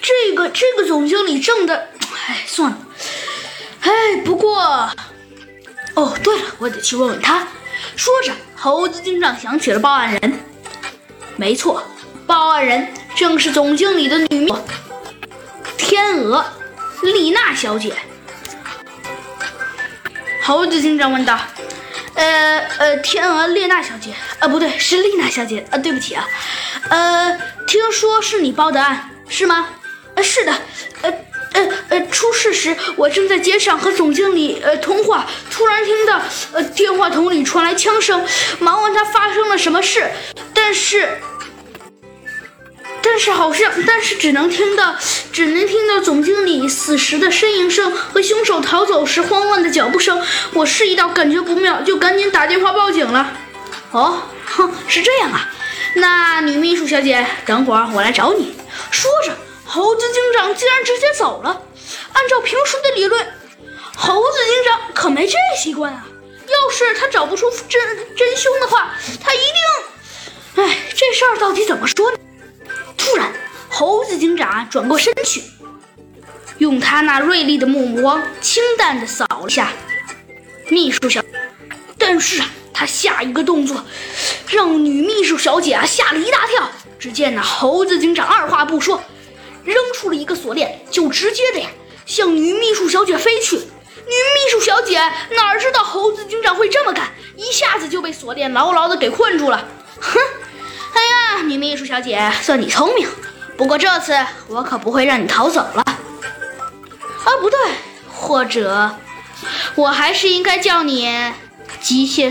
这个这个总经理挣的，哎，算了。哎，不过，哦，对了，我得去问问他。说着，猴子警长想起了报案人。没错，报案人正是总经理的女秘天鹅丽娜小姐。猴子警长问道：“呃呃，天鹅丽娜小姐，啊，不对，是丽娜小姐啊，对不起啊。呃，听说是你报的案，是吗？呃，是的。呃呃呃，出事时我正在街上和总经理呃通话，突然听到呃电话筒里传来枪声，忙问他发生了什么事，但是。”但是好像，但是只能听到，只能听到总经理死时的呻吟声和凶手逃走时慌乱的脚步声。我示意到感觉不妙，就赶紧打电话报警了。哦，哼，是这样啊。那女秘书小姐，等会儿我来找你。说着，猴子警长竟然直接走了。按照平时的理论，猴子警长可没这习惯啊。要是他找不出真真凶的话，他一定……哎，这事儿到底怎么说呢？突然，猴子警长转过身去，用他那锐利的目光清淡地扫了下秘书小。但是啊，他下一个动作让女秘书小姐啊吓了一大跳。只见那猴子警长二话不说，扔出了一个锁链，就直接的呀向女秘书小姐飞去。女秘书小姐哪知道猴子警长会这么干，一下子就被锁链牢牢的给困住了。哼！哎呀，女秘书小姐，算你聪明。不过这次我可不会让你逃走了。啊，不对，或者我还是应该叫你机械。